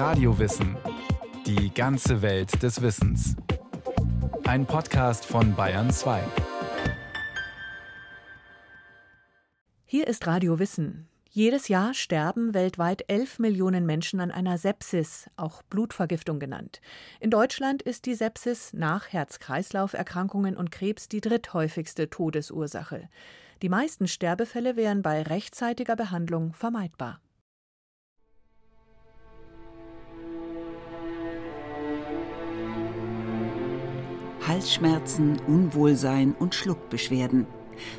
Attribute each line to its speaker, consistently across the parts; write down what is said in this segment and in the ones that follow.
Speaker 1: Radiowissen. Die ganze Welt des Wissens. Ein Podcast von Bayern 2.
Speaker 2: Hier ist Radio Wissen. Jedes Jahr sterben weltweit 11 Millionen Menschen an einer Sepsis, auch Blutvergiftung genannt. In Deutschland ist die Sepsis nach Herz-Kreislauf-Erkrankungen und Krebs die dritthäufigste Todesursache. Die meisten Sterbefälle wären bei rechtzeitiger Behandlung vermeidbar.
Speaker 3: Halsschmerzen, Unwohlsein und Schluckbeschwerden.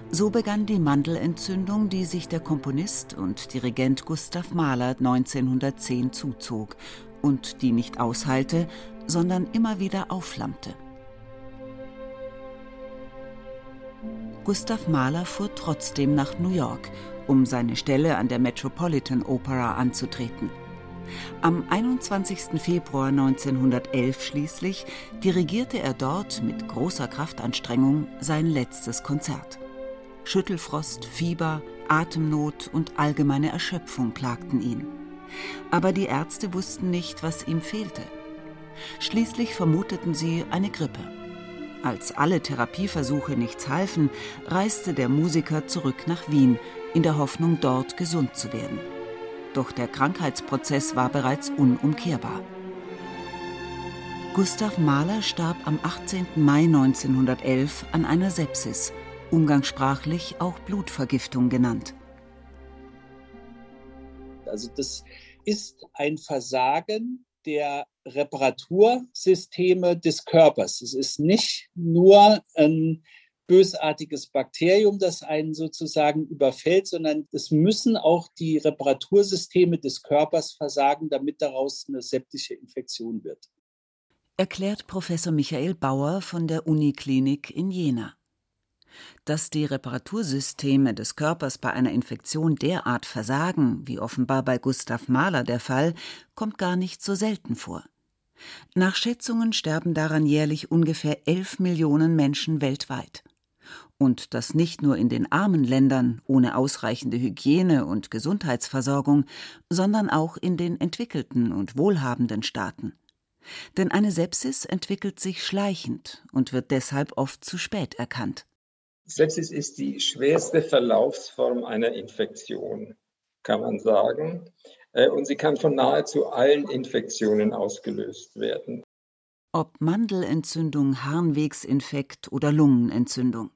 Speaker 3: So begann die Mandelentzündung, die sich der Komponist und Dirigent Gustav Mahler 1910 zuzog und die nicht ausheilte, sondern immer wieder aufflammte. Gustav Mahler fuhr trotzdem nach New York, um seine Stelle an der Metropolitan Opera anzutreten. Am 21. Februar 1911 schließlich dirigierte er dort mit großer Kraftanstrengung sein letztes Konzert. Schüttelfrost, Fieber, Atemnot und allgemeine Erschöpfung plagten ihn. Aber die Ärzte wussten nicht, was ihm fehlte. Schließlich vermuteten sie eine Grippe. Als alle Therapieversuche nichts halfen, reiste der Musiker zurück nach Wien, in der Hoffnung, dort gesund zu werden. Doch der Krankheitsprozess war bereits unumkehrbar. Gustav Mahler starb am 18. Mai 1911 an einer Sepsis, umgangssprachlich auch Blutvergiftung genannt.
Speaker 4: Also das ist ein Versagen der Reparatursysteme des Körpers. Es ist nicht nur ein bösartiges Bakterium, das einen sozusagen überfällt, sondern es müssen auch die Reparatursysteme des Körpers versagen, damit daraus eine septische Infektion wird.
Speaker 3: Erklärt Professor Michael Bauer von der Uniklinik in Jena. Dass die Reparatursysteme des Körpers bei einer Infektion derart versagen, wie offenbar bei Gustav Mahler der Fall, kommt gar nicht so selten vor. Nach Schätzungen sterben daran jährlich ungefähr 11 Millionen Menschen weltweit. Und das nicht nur in den armen Ländern ohne ausreichende Hygiene und Gesundheitsversorgung, sondern auch in den entwickelten und wohlhabenden Staaten. Denn eine Sepsis entwickelt sich schleichend und wird deshalb oft zu spät erkannt.
Speaker 5: Sepsis ist die schwerste Verlaufsform einer Infektion, kann man sagen. Äh, und sie kann von nahezu allen Infektionen ausgelöst werden.
Speaker 3: Ob Mandelentzündung, Harnwegsinfekt oder Lungenentzündung.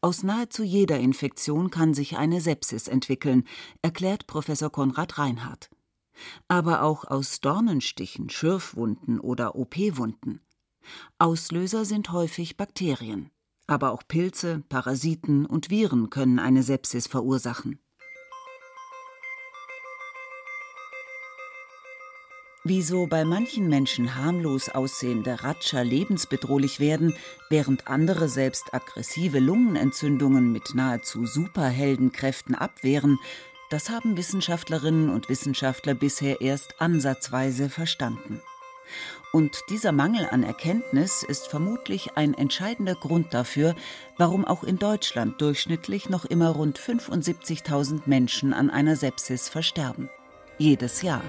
Speaker 3: Aus nahezu jeder Infektion kann sich eine Sepsis entwickeln, erklärt Professor Konrad Reinhardt. Aber auch aus Dornenstichen, Schürfwunden oder OP-Wunden. Auslöser sind häufig Bakterien. Aber auch Pilze, Parasiten und Viren können eine Sepsis verursachen. Wieso bei manchen Menschen harmlos aussehende Ratscher lebensbedrohlich werden, während andere selbst aggressive Lungenentzündungen mit nahezu Superheldenkräften abwehren, das haben Wissenschaftlerinnen und Wissenschaftler bisher erst ansatzweise verstanden. Und dieser Mangel an Erkenntnis ist vermutlich ein entscheidender Grund dafür, warum auch in Deutschland durchschnittlich noch immer rund 75.000 Menschen an einer Sepsis versterben. Jedes Jahr.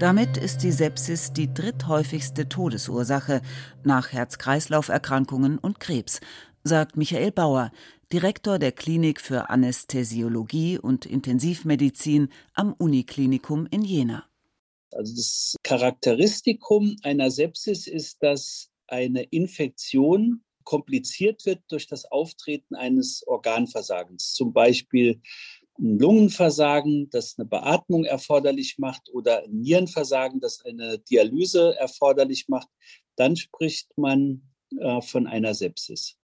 Speaker 3: Damit ist die Sepsis die dritthäufigste Todesursache nach Herz-Kreislauf-Erkrankungen und Krebs, sagt Michael Bauer, Direktor der Klinik für Anästhesiologie und Intensivmedizin am Uniklinikum in Jena.
Speaker 4: Also das Charakteristikum einer Sepsis ist, dass eine Infektion kompliziert wird durch das Auftreten eines Organversagens, zum Beispiel ein Lungenversagen, das eine Beatmung erforderlich macht, oder ein Nierenversagen, das eine Dialyse erforderlich macht, dann spricht man äh, von einer Sepsis.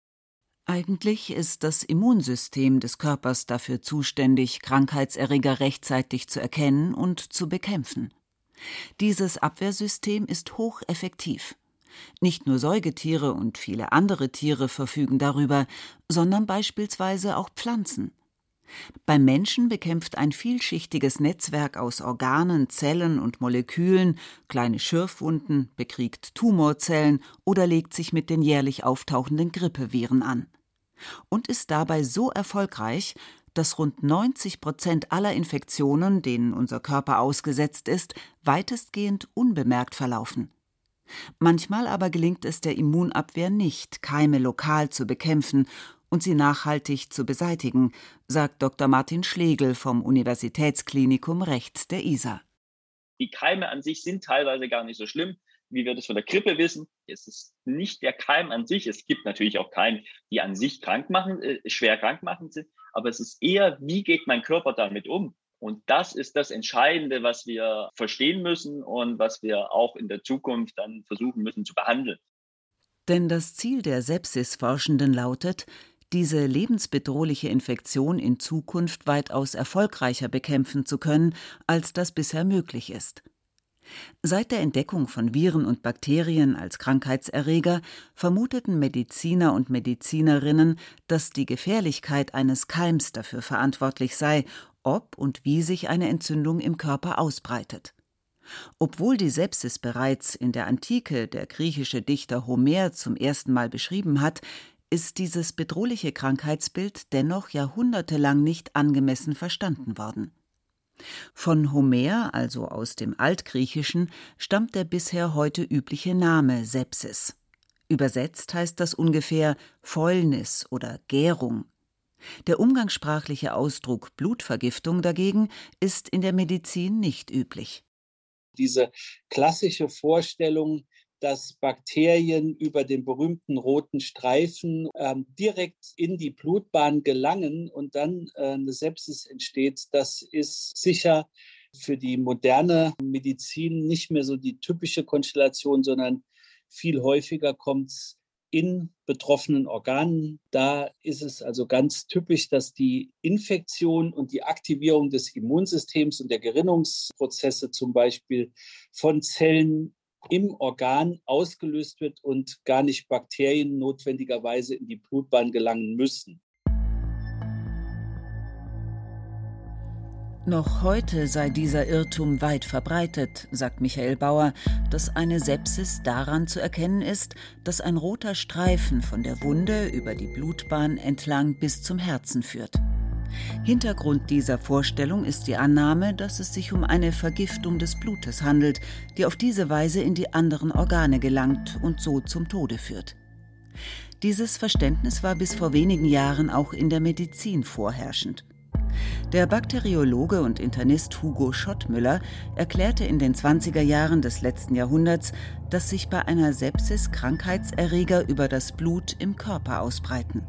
Speaker 3: Eigentlich ist das Immunsystem des Körpers dafür zuständig, Krankheitserreger rechtzeitig zu erkennen und zu bekämpfen. Dieses Abwehrsystem ist hocheffektiv. Nicht nur Säugetiere und viele andere Tiere verfügen darüber, sondern beispielsweise auch Pflanzen. Beim Menschen bekämpft ein vielschichtiges Netzwerk aus Organen, Zellen und Molekülen kleine Schürfwunden, bekriegt Tumorzellen oder legt sich mit den jährlich auftauchenden Grippeviren an. Und ist dabei so erfolgreich, dass rund 90 Prozent aller Infektionen, denen unser Körper ausgesetzt ist, weitestgehend unbemerkt verlaufen. Manchmal aber gelingt es der Immunabwehr nicht, Keime lokal zu bekämpfen und sie nachhaltig zu beseitigen, sagt Dr. Martin Schlegel vom Universitätsklinikum rechts der ISA.
Speaker 6: Die Keime an sich sind teilweise gar nicht so schlimm, wie wir das von der Grippe wissen. Es ist nicht der Keim an sich. Es gibt natürlich auch Keime, die an sich krank machen, äh, schwer krank machen sind. Aber es ist eher, wie geht mein Körper damit um? Und das ist das Entscheidende, was wir verstehen müssen und was wir auch in der Zukunft dann versuchen müssen zu behandeln.
Speaker 3: Denn das Ziel der Sepsis-Forschenden lautet, diese lebensbedrohliche Infektion in Zukunft weitaus erfolgreicher bekämpfen zu können, als das bisher möglich ist. Seit der Entdeckung von Viren und Bakterien als Krankheitserreger vermuteten Mediziner und Medizinerinnen, dass die Gefährlichkeit eines Keims dafür verantwortlich sei, ob und wie sich eine Entzündung im Körper ausbreitet. Obwohl die Sepsis bereits in der Antike der griechische Dichter Homer zum ersten Mal beschrieben hat, ist dieses bedrohliche Krankheitsbild dennoch jahrhundertelang nicht angemessen verstanden worden. Von Homer, also aus dem Altgriechischen, stammt der bisher heute übliche Name Sepsis. Übersetzt heißt das ungefähr Fäulnis oder Gärung. Der umgangssprachliche Ausdruck Blutvergiftung dagegen ist in der Medizin nicht üblich.
Speaker 4: Diese klassische Vorstellung, dass Bakterien über den berühmten roten Streifen ähm, direkt in die Blutbahn gelangen und dann äh, eine Sepsis entsteht, das ist sicher für die moderne Medizin nicht mehr so die typische Konstellation, sondern viel häufiger kommt es in betroffenen Organen. Da ist es also ganz typisch, dass die Infektion und die Aktivierung des Immunsystems und der Gerinnungsprozesse zum Beispiel von Zellen im Organ ausgelöst wird und gar nicht Bakterien notwendigerweise in die Blutbahn gelangen müssen.
Speaker 3: Noch heute sei dieser Irrtum weit verbreitet, sagt Michael Bauer, dass eine Sepsis daran zu erkennen ist, dass ein roter Streifen von der Wunde über die Blutbahn entlang bis zum Herzen führt. Hintergrund dieser Vorstellung ist die Annahme, dass es sich um eine Vergiftung des Blutes handelt, die auf diese Weise in die anderen Organe gelangt und so zum Tode führt. Dieses Verständnis war bis vor wenigen Jahren auch in der Medizin vorherrschend. Der Bakteriologe und Internist Hugo Schottmüller erklärte in den 20er Jahren des letzten Jahrhunderts, dass sich bei einer Sepsis Krankheitserreger über das Blut im Körper ausbreiten.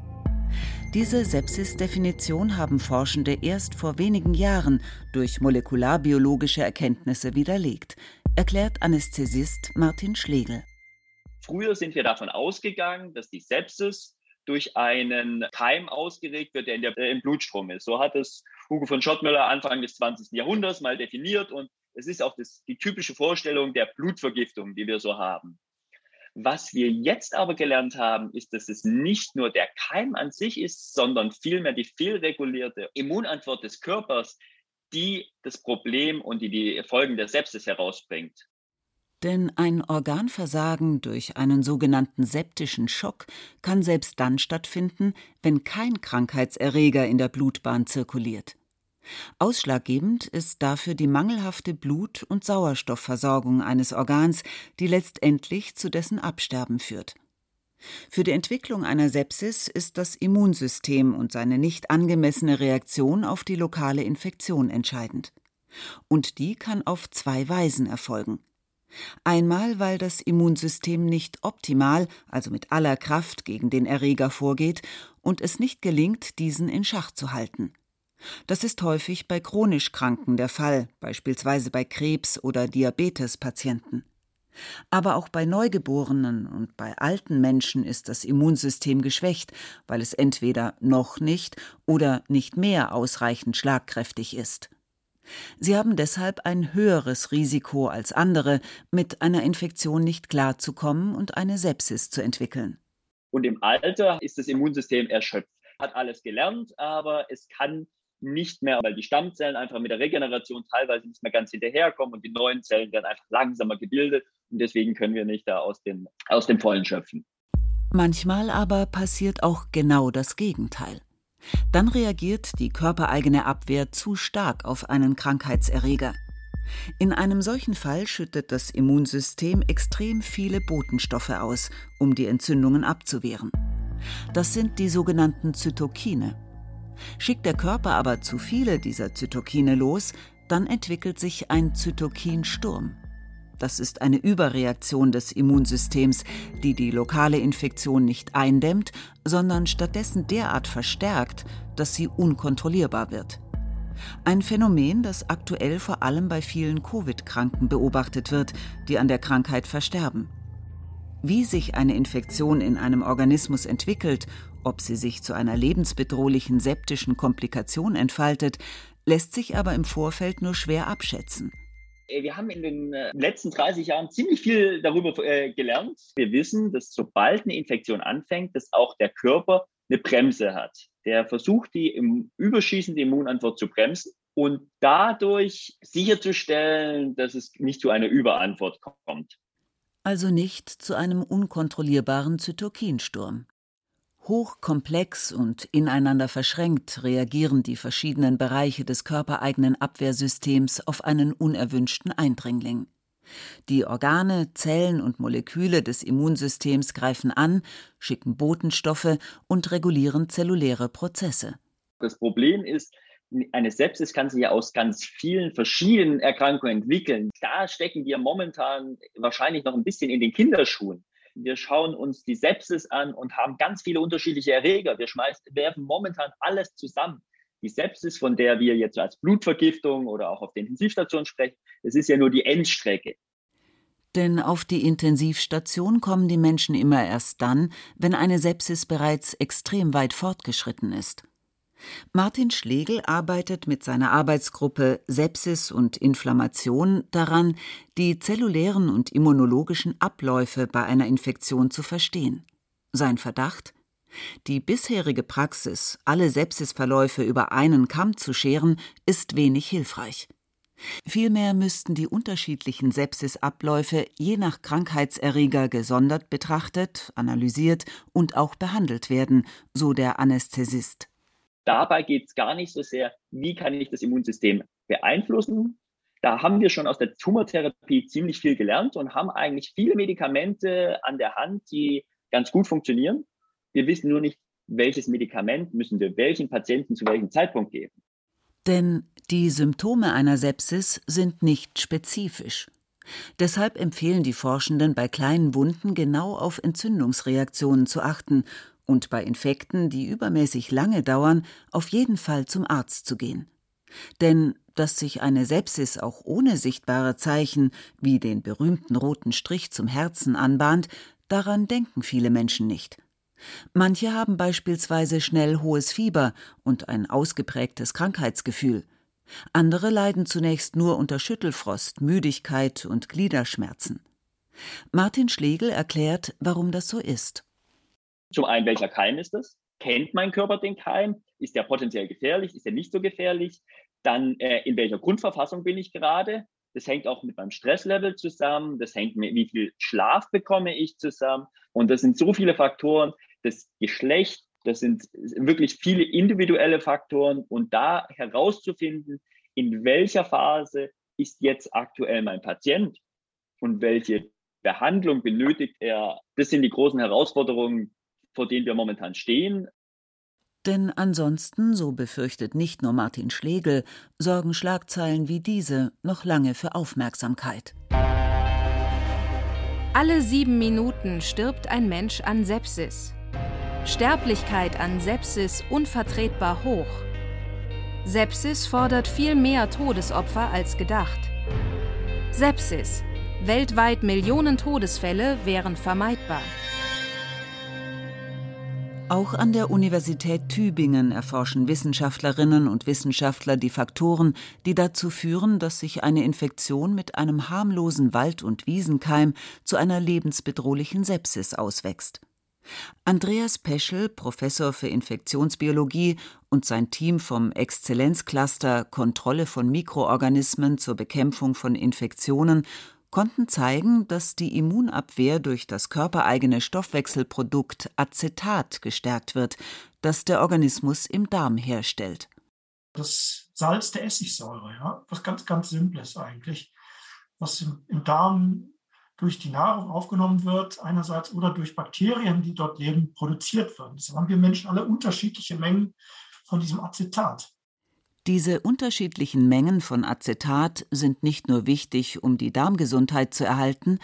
Speaker 3: Diese Sepsis-Definition haben Forschende erst vor wenigen Jahren durch molekularbiologische Erkenntnisse widerlegt, erklärt Anästhesist Martin Schlegel.
Speaker 6: Früher sind wir davon ausgegangen, dass die Sepsis durch einen Keim ausgeregt wird, der, der äh, im Blutstrom ist. So hat es Hugo von Schottmüller Anfang des 20. Jahrhunderts mal definiert und es ist auch das, die typische Vorstellung der Blutvergiftung, die wir so haben. Was wir jetzt aber gelernt haben, ist, dass es nicht nur der Keim an sich ist, sondern vielmehr die fehlregulierte Immunantwort des Körpers, die das Problem und die die Folgen der Sepsis herausbringt.
Speaker 3: Denn ein Organversagen durch einen sogenannten septischen Schock kann selbst dann stattfinden, wenn kein Krankheitserreger in der Blutbahn zirkuliert. Ausschlaggebend ist dafür die mangelhafte Blut- und Sauerstoffversorgung eines Organs, die letztendlich zu dessen Absterben führt. Für die Entwicklung einer Sepsis ist das Immunsystem und seine nicht angemessene Reaktion auf die lokale Infektion entscheidend. Und die kann auf zwei Weisen erfolgen. Einmal, weil das Immunsystem nicht optimal, also mit aller Kraft gegen den Erreger vorgeht und es nicht gelingt, diesen in Schach zu halten. Das ist häufig bei chronisch Kranken der Fall, beispielsweise bei Krebs- oder Diabetespatienten. Aber auch bei Neugeborenen und bei alten Menschen ist das Immunsystem geschwächt, weil es entweder noch nicht oder nicht mehr ausreichend schlagkräftig ist. Sie haben deshalb ein höheres Risiko als andere, mit einer Infektion nicht klarzukommen und eine Sepsis zu entwickeln.
Speaker 6: Und im Alter ist das Immunsystem erschöpft, hat alles gelernt, aber es kann nicht mehr, weil die Stammzellen einfach mit der Regeneration teilweise nicht mehr ganz hinterherkommen und die neuen Zellen werden einfach langsamer gebildet und deswegen können wir nicht da aus dem, aus dem Vollen schöpfen.
Speaker 3: Manchmal aber passiert auch genau das Gegenteil. Dann reagiert die körpereigene Abwehr zu stark auf einen Krankheitserreger. In einem solchen Fall schüttet das Immunsystem extrem viele Botenstoffe aus, um die Entzündungen abzuwehren. Das sind die sogenannten Zytokine. Schickt der Körper aber zu viele dieser Zytokine los, dann entwickelt sich ein Zytokinsturm. Das ist eine Überreaktion des Immunsystems, die die lokale Infektion nicht eindämmt, sondern stattdessen derart verstärkt, dass sie unkontrollierbar wird. Ein Phänomen, das aktuell vor allem bei vielen Covid-Kranken beobachtet wird, die an der Krankheit versterben. Wie sich eine Infektion in einem Organismus entwickelt, ob sie sich zu einer lebensbedrohlichen septischen Komplikation entfaltet, lässt sich aber im Vorfeld nur schwer abschätzen.
Speaker 6: Äh, wir haben in den äh, letzten 30 Jahren ziemlich viel darüber äh, gelernt. Wir wissen, dass sobald eine Infektion anfängt, dass auch der Körper eine Bremse hat. Der versucht, die im überschießende Immunantwort zu bremsen und dadurch sicherzustellen, dass es nicht zu einer Überantwort kommt.
Speaker 3: Also nicht zu einem unkontrollierbaren Zytokinsturm. Hochkomplex und ineinander verschränkt reagieren die verschiedenen Bereiche des körpereigenen Abwehrsystems auf einen unerwünschten Eindringling. Die Organe, Zellen und Moleküle des Immunsystems greifen an, schicken Botenstoffe und regulieren zelluläre Prozesse.
Speaker 6: Das Problem ist, eine Sepsis kann sich ja aus ganz vielen verschiedenen Erkrankungen entwickeln. Da stecken wir momentan wahrscheinlich noch ein bisschen in den Kinderschuhen. Wir schauen uns die Sepsis an und haben ganz viele unterschiedliche Erreger. Wir schmeißen, werfen momentan alles zusammen. Die Sepsis, von der wir jetzt als Blutvergiftung oder auch auf der Intensivstation sprechen, das ist ja nur die Endstrecke.
Speaker 3: Denn auf die Intensivstation kommen die Menschen immer erst dann, wenn eine Sepsis bereits extrem weit fortgeschritten ist. Martin Schlegel arbeitet mit seiner Arbeitsgruppe Sepsis und Inflammation daran, die zellulären und immunologischen Abläufe bei einer Infektion zu verstehen. Sein Verdacht? Die bisherige Praxis, alle Sepsisverläufe über einen Kamm zu scheren, ist wenig hilfreich. Vielmehr müssten die unterschiedlichen Sepsisabläufe je nach Krankheitserreger gesondert betrachtet, analysiert und auch behandelt werden, so der Anästhesist.
Speaker 6: Dabei geht es gar nicht so sehr, wie kann ich das Immunsystem beeinflussen. Da haben wir schon aus der Tumortherapie ziemlich viel gelernt und haben eigentlich viele Medikamente an der Hand, die ganz gut funktionieren. Wir wissen nur nicht, welches Medikament müssen wir welchen Patienten zu welchem Zeitpunkt geben.
Speaker 3: Denn die Symptome einer Sepsis sind nicht spezifisch. Deshalb empfehlen die Forschenden bei kleinen Wunden genau auf Entzündungsreaktionen zu achten und bei Infekten, die übermäßig lange dauern, auf jeden Fall zum Arzt zu gehen. Denn dass sich eine Sepsis auch ohne sichtbare Zeichen wie den berühmten roten Strich zum Herzen anbahnt, daran denken viele Menschen nicht. Manche haben beispielsweise schnell hohes Fieber und ein ausgeprägtes Krankheitsgefühl. Andere leiden zunächst nur unter Schüttelfrost, Müdigkeit und Gliederschmerzen. Martin Schlegel erklärt, warum das so ist.
Speaker 6: Zum einen, welcher Keim ist es? Kennt mein Körper den Keim? Ist der potenziell gefährlich? Ist er nicht so gefährlich? Dann, äh, in welcher Grundverfassung bin ich gerade? Das hängt auch mit meinem Stresslevel zusammen. Das hängt mit, wie viel Schlaf bekomme ich zusammen. Und das sind so viele Faktoren. Das Geschlecht, das sind wirklich viele individuelle Faktoren. Und da herauszufinden, in welcher Phase ist jetzt aktuell mein Patient und welche Behandlung benötigt er, das sind die großen Herausforderungen, vor denen wir momentan stehen.
Speaker 3: Denn ansonsten, so befürchtet nicht nur Martin Schlegel, sorgen Schlagzeilen wie diese noch lange für Aufmerksamkeit.
Speaker 7: Alle sieben Minuten stirbt ein Mensch an Sepsis. Sterblichkeit an Sepsis unvertretbar hoch. Sepsis fordert viel mehr Todesopfer als gedacht. Sepsis. Weltweit Millionen Todesfälle wären vermeidbar.
Speaker 3: Auch an der Universität Tübingen erforschen Wissenschaftlerinnen und Wissenschaftler die Faktoren, die dazu führen, dass sich eine Infektion mit einem harmlosen Wald- und Wiesenkeim zu einer lebensbedrohlichen Sepsis auswächst. Andreas Peschel, Professor für Infektionsbiologie und sein Team vom Exzellenzcluster Kontrolle von Mikroorganismen zur Bekämpfung von Infektionen konnten zeigen, dass die Immunabwehr durch das körpereigene Stoffwechselprodukt Acetat gestärkt wird, das der Organismus im Darm herstellt.
Speaker 8: Das Salz der Essigsäure, ja, was ganz, ganz Simples eigentlich, was im, im Darm durch die Nahrung aufgenommen wird, einerseits oder durch Bakterien, die dort leben, produziert wird. Deshalb haben wir Menschen alle unterschiedliche Mengen von diesem Acetat.
Speaker 3: Diese unterschiedlichen Mengen von Acetat sind nicht nur wichtig, um die Darmgesundheit zu erhalten,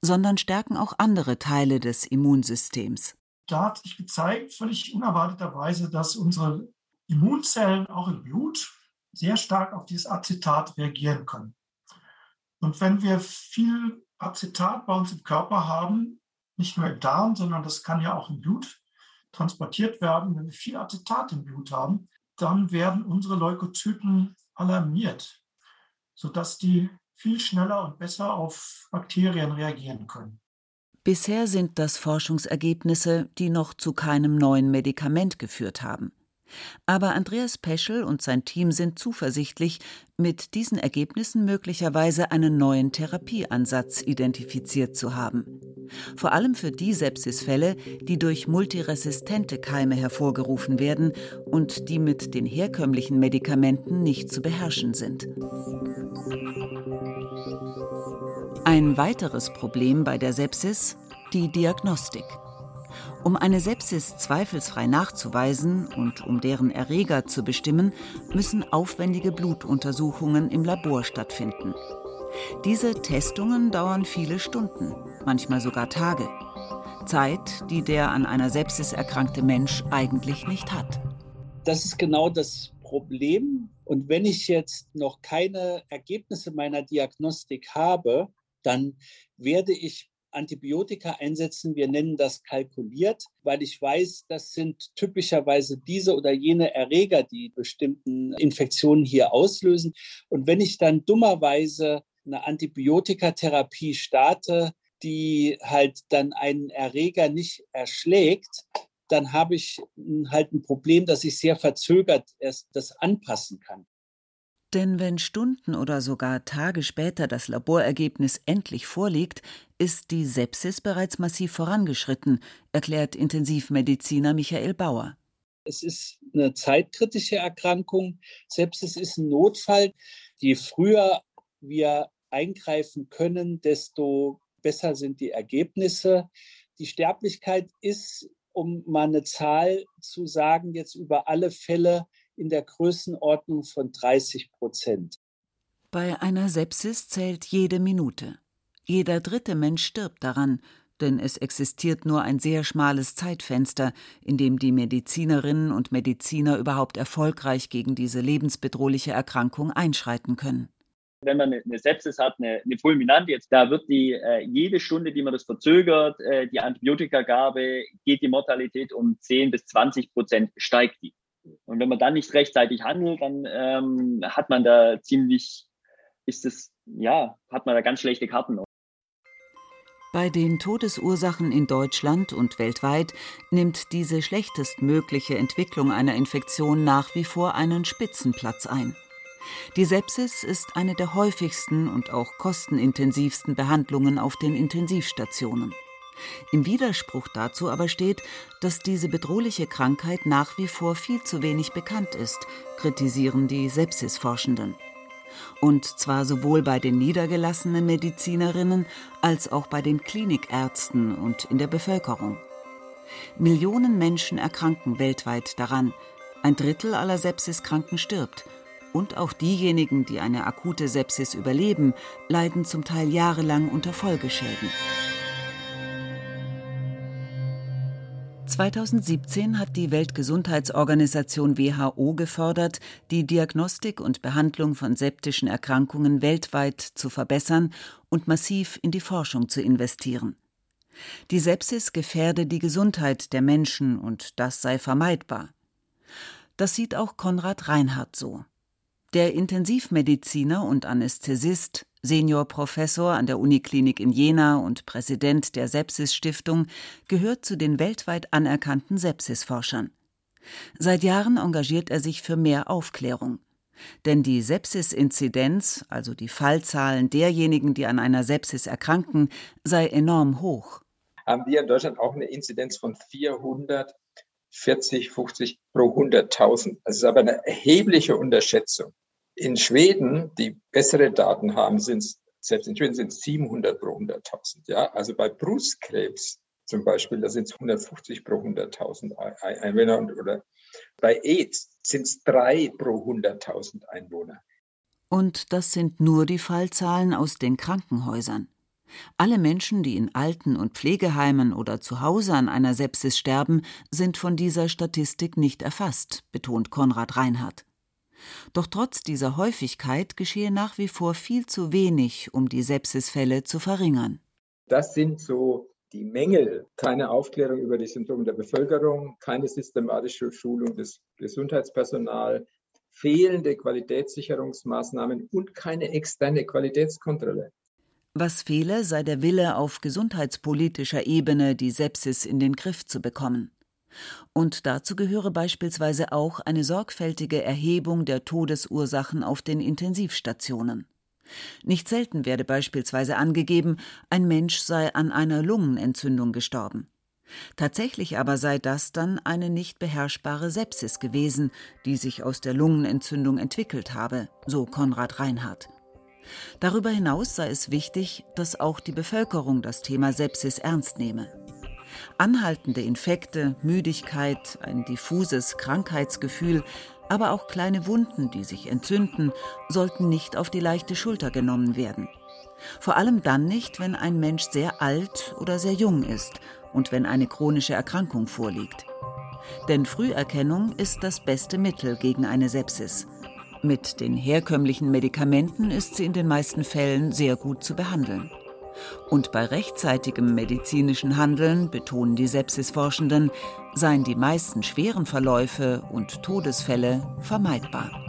Speaker 3: sondern stärken auch andere Teile des Immunsystems.
Speaker 8: Da hat sich gezeigt, völlig unerwarteterweise, dass unsere Immunzellen auch im Blut sehr stark auf dieses Acetat reagieren können. Und wenn wir viel Acetat bei uns im Körper haben, nicht nur im Darm, sondern das kann ja auch im Blut transportiert werden, wenn wir viel Acetat im Blut haben, dann werden unsere Leukozyten alarmiert, sodass die viel schneller und besser auf Bakterien reagieren können.
Speaker 3: Bisher sind das Forschungsergebnisse, die noch zu keinem neuen Medikament geführt haben. Aber Andreas Peschel und sein Team sind zuversichtlich, mit diesen Ergebnissen möglicherweise einen neuen Therapieansatz identifiziert zu haben. Vor allem für die Sepsisfälle, die durch multiresistente Keime hervorgerufen werden und die mit den herkömmlichen Medikamenten nicht zu beherrschen sind. Ein weiteres Problem bei der Sepsis die Diagnostik. Um eine Sepsis zweifelsfrei nachzuweisen und um deren Erreger zu bestimmen, müssen aufwendige Blutuntersuchungen im Labor stattfinden. Diese Testungen dauern viele Stunden, manchmal sogar Tage. Zeit, die der an einer Sepsis erkrankte Mensch eigentlich nicht hat.
Speaker 4: Das ist genau das Problem. Und wenn ich jetzt noch keine Ergebnisse meiner Diagnostik habe, dann werde ich Antibiotika einsetzen. Wir nennen das kalkuliert, weil ich weiß, das sind typischerweise diese oder jene Erreger, die bestimmten Infektionen hier auslösen. Und wenn ich dann dummerweise eine Antibiotikatherapie starte, die halt dann einen Erreger nicht erschlägt, dann habe ich halt ein Problem, dass ich sehr verzögert erst das anpassen kann.
Speaker 3: Denn wenn Stunden oder sogar Tage später das Laborergebnis endlich vorliegt, ist die Sepsis bereits massiv vorangeschritten, erklärt Intensivmediziner Michael Bauer.
Speaker 4: Es ist eine zeitkritische Erkrankung. Sepsis ist ein Notfall. Je früher wir eingreifen können, desto besser sind die Ergebnisse. Die Sterblichkeit ist, um mal eine Zahl zu sagen, jetzt über alle Fälle in der Größenordnung von 30 Prozent.
Speaker 3: Bei einer Sepsis zählt jede Minute. Jeder dritte Mensch stirbt daran, denn es existiert nur ein sehr schmales Zeitfenster, in dem die Medizinerinnen und Mediziner überhaupt erfolgreich gegen diese lebensbedrohliche Erkrankung einschreiten können.
Speaker 6: Wenn man eine Sepsis hat, eine, eine Fulminante, jetzt da wird die äh, jede Stunde, die man das verzögert, äh, die Antibiotikagabe, geht die Mortalität um 10 bis 20 Prozent, steigt die. Und wenn man dann nicht rechtzeitig handelt, dann ähm, hat man da ziemlich, ist es, ja, hat man da ganz schlechte Karten.
Speaker 3: Bei den Todesursachen in Deutschland und weltweit nimmt diese schlechtestmögliche Entwicklung einer Infektion nach wie vor einen Spitzenplatz ein. Die Sepsis ist eine der häufigsten und auch kostenintensivsten Behandlungen auf den Intensivstationen. Im Widerspruch dazu aber steht, dass diese bedrohliche Krankheit nach wie vor viel zu wenig bekannt ist, kritisieren die Sepsisforschenden. Und zwar sowohl bei den niedergelassenen Medizinerinnen als auch bei den Klinikärzten und in der Bevölkerung. Millionen Menschen erkranken weltweit daran, ein Drittel aller Sepsiskranken stirbt, und auch diejenigen, die eine akute Sepsis überleben, leiden zum Teil jahrelang unter Folgeschäden. 2017 hat die Weltgesundheitsorganisation WHO gefordert, die Diagnostik und Behandlung von septischen Erkrankungen weltweit zu verbessern und massiv in die Forschung zu investieren. Die Sepsis gefährde die Gesundheit der Menschen und das sei vermeidbar. Das sieht auch Konrad Reinhardt so. Der Intensivmediziner und Anästhesist, Seniorprofessor an der Uniklinik in Jena und Präsident der Sepsis-Stiftung, gehört zu den weltweit anerkannten Sepsisforschern. Seit Jahren engagiert er sich für mehr Aufklärung. Denn die Sepsis-Inzidenz, also die Fallzahlen derjenigen, die an einer Sepsis erkranken, sei enorm hoch.
Speaker 5: Haben wir in Deutschland auch eine Inzidenz von 440, 50 pro 100.000. Das ist aber eine erhebliche Unterschätzung. In Schweden, die bessere Daten haben, sind selbst in Schweden sind es 700 pro 100.000. Ja, also bei Brustkrebs zum Beispiel, da sind es 150 pro 100.000 Einwohner oder bei AIDS sind es drei pro 100.000 Einwohner.
Speaker 3: Und das sind nur die Fallzahlen aus den Krankenhäusern. Alle Menschen, die in Alten- und Pflegeheimen oder zu Hause an einer Sepsis sterben, sind von dieser Statistik nicht erfasst, betont Konrad Reinhardt. Doch trotz dieser Häufigkeit geschehe nach wie vor viel zu wenig, um die Sepsisfälle zu verringern.
Speaker 5: Das sind so die Mängel. Keine Aufklärung über die Symptome der Bevölkerung, keine systematische Schulung des Gesundheitspersonals, fehlende Qualitätssicherungsmaßnahmen und keine externe Qualitätskontrolle.
Speaker 3: Was fehle, sei der Wille, auf gesundheitspolitischer Ebene die Sepsis in den Griff zu bekommen. Und dazu gehöre beispielsweise auch eine sorgfältige Erhebung der Todesursachen auf den Intensivstationen. Nicht selten werde beispielsweise angegeben, ein Mensch sei an einer Lungenentzündung gestorben. Tatsächlich aber sei das dann eine nicht beherrschbare Sepsis gewesen, die sich aus der Lungenentzündung entwickelt habe, so Konrad Reinhardt. Darüber hinaus sei es wichtig, dass auch die Bevölkerung das Thema Sepsis ernst nehme. Anhaltende Infekte, Müdigkeit, ein diffuses Krankheitsgefühl, aber auch kleine Wunden, die sich entzünden, sollten nicht auf die leichte Schulter genommen werden. Vor allem dann nicht, wenn ein Mensch sehr alt oder sehr jung ist und wenn eine chronische Erkrankung vorliegt. Denn Früherkennung ist das beste Mittel gegen eine Sepsis. Mit den herkömmlichen Medikamenten ist sie in den meisten Fällen sehr gut zu behandeln. Und bei rechtzeitigem medizinischen Handeln, betonen die Sepsisforschenden, seien die meisten schweren Verläufe und Todesfälle vermeidbar.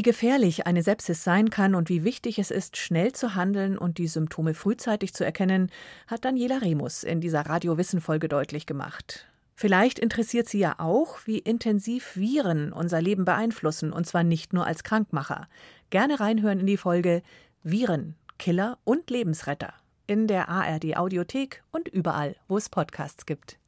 Speaker 2: Wie gefährlich eine Sepsis sein kann und wie wichtig es ist, schnell zu handeln und die Symptome frühzeitig zu erkennen, hat Daniela Remus in dieser Radio-Wissen-Folge deutlich gemacht. Vielleicht interessiert Sie ja auch, wie intensiv Viren unser Leben beeinflussen, und zwar nicht nur als Krankmacher. Gerne reinhören in die Folge Viren, Killer und Lebensretter in der ARD Audiothek und überall, wo es Podcasts gibt.